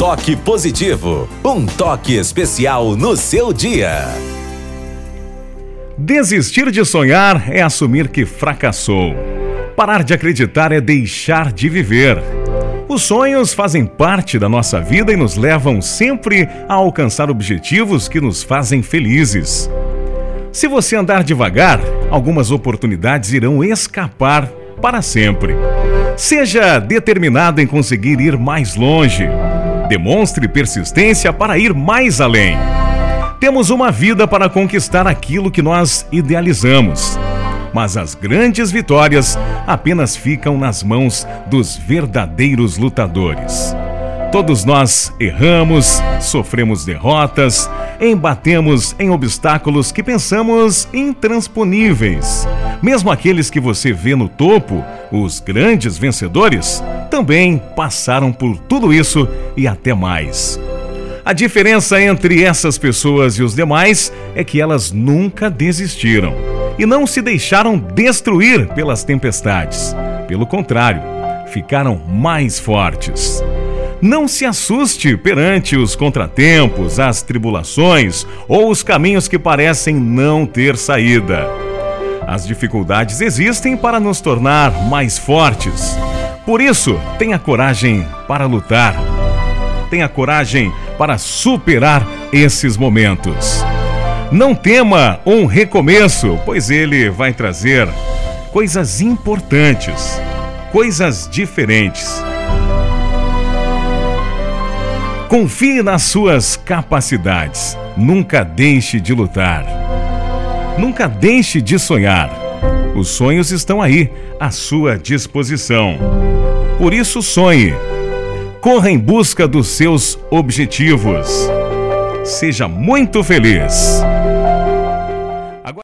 Toque Positivo, um toque especial no seu dia. Desistir de sonhar é assumir que fracassou. Parar de acreditar é deixar de viver. Os sonhos fazem parte da nossa vida e nos levam sempre a alcançar objetivos que nos fazem felizes. Se você andar devagar, algumas oportunidades irão escapar para sempre. Seja determinado em conseguir ir mais longe. Demonstre persistência para ir mais além. Temos uma vida para conquistar aquilo que nós idealizamos. Mas as grandes vitórias apenas ficam nas mãos dos verdadeiros lutadores. Todos nós erramos, sofremos derrotas, embatemos em obstáculos que pensamos intransponíveis. Mesmo aqueles que você vê no topo, os grandes vencedores, também passaram por tudo isso e até mais. A diferença entre essas pessoas e os demais é que elas nunca desistiram e não se deixaram destruir pelas tempestades. Pelo contrário, ficaram mais fortes. Não se assuste perante os contratempos, as tribulações ou os caminhos que parecem não ter saída. As dificuldades existem para nos tornar mais fortes. Por isso, tenha coragem para lutar. Tenha coragem para superar esses momentos. Não tema um recomeço, pois ele vai trazer coisas importantes, coisas diferentes. Confie nas suas capacidades. Nunca deixe de lutar. Nunca deixe de sonhar. Os sonhos estão aí, à sua disposição. Por isso, sonhe. Corra em busca dos seus objetivos. Seja muito feliz.